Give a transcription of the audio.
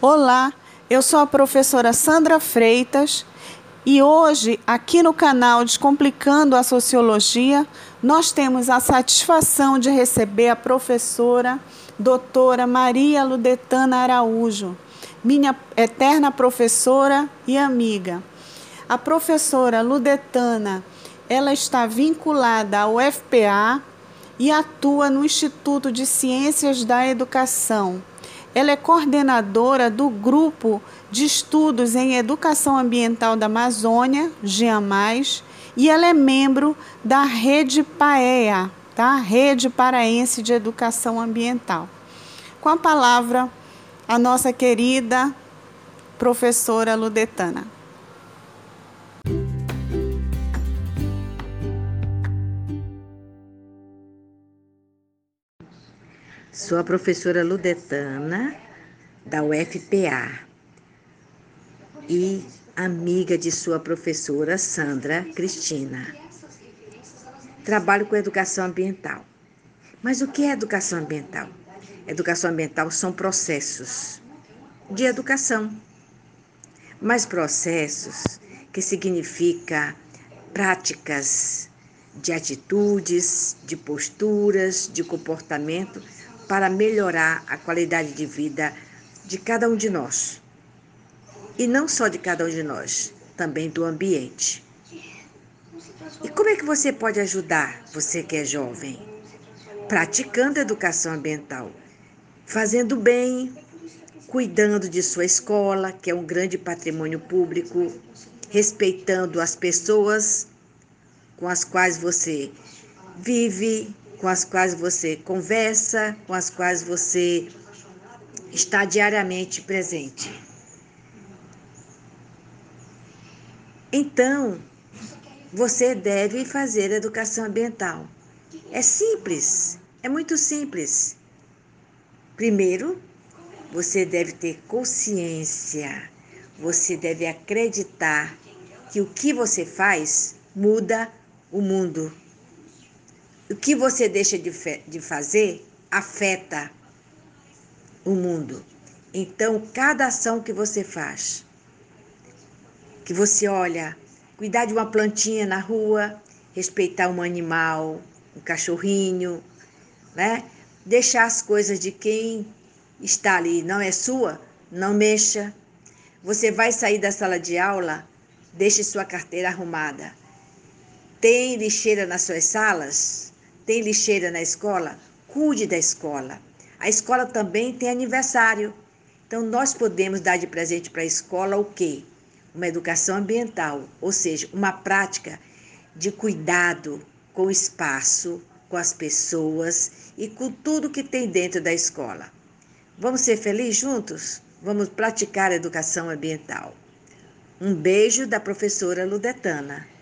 Olá, eu sou a professora Sandra Freitas e hoje, aqui no canal Descomplicando a Sociologia, nós temos a satisfação de receber a professora doutora Maria Ludetana Araújo, minha eterna professora e amiga. A professora Ludetana, ela está vinculada ao FPA e atua no Instituto de Ciências da Educação. Ela é coordenadora do grupo de estudos em educação ambiental da Amazônia, GEAMAIS, e ela é membro da Rede PAEA, tá? Rede Paraense de Educação Ambiental. Com a palavra, a nossa querida professora Ludetana. Sou a professora Ludetana, da UFPA, e amiga de sua professora Sandra Cristina. Trabalho com educação ambiental. Mas o que é educação ambiental? Educação ambiental são processos de educação, mas processos que significa práticas de atitudes, de posturas, de comportamento para melhorar a qualidade de vida de cada um de nós. E não só de cada um de nós, também do ambiente. E como é que você pode ajudar, você que é jovem? Praticando educação ambiental, fazendo bem, cuidando de sua escola, que é um grande patrimônio público, respeitando as pessoas com as quais você vive, com as quais você conversa, com as quais você está diariamente presente. Então, você deve fazer educação ambiental. É simples, é muito simples. Primeiro, você deve ter consciência, você deve acreditar que o que você faz muda o mundo. O que você deixa de, de fazer afeta o mundo. Então, cada ação que você faz, que você olha, cuidar de uma plantinha na rua, respeitar um animal, um cachorrinho, né? Deixar as coisas de quem está ali não é sua, não mexa. Você vai sair da sala de aula, deixe sua carteira arrumada. Tem lixeira nas suas salas? Tem lixeira na escola? Cuide da escola. A escola também tem aniversário. Então, nós podemos dar de presente para a escola o quê? Uma educação ambiental, ou seja, uma prática de cuidado com o espaço, com as pessoas e com tudo que tem dentro da escola. Vamos ser felizes juntos? Vamos praticar a educação ambiental. Um beijo da professora Ludetana.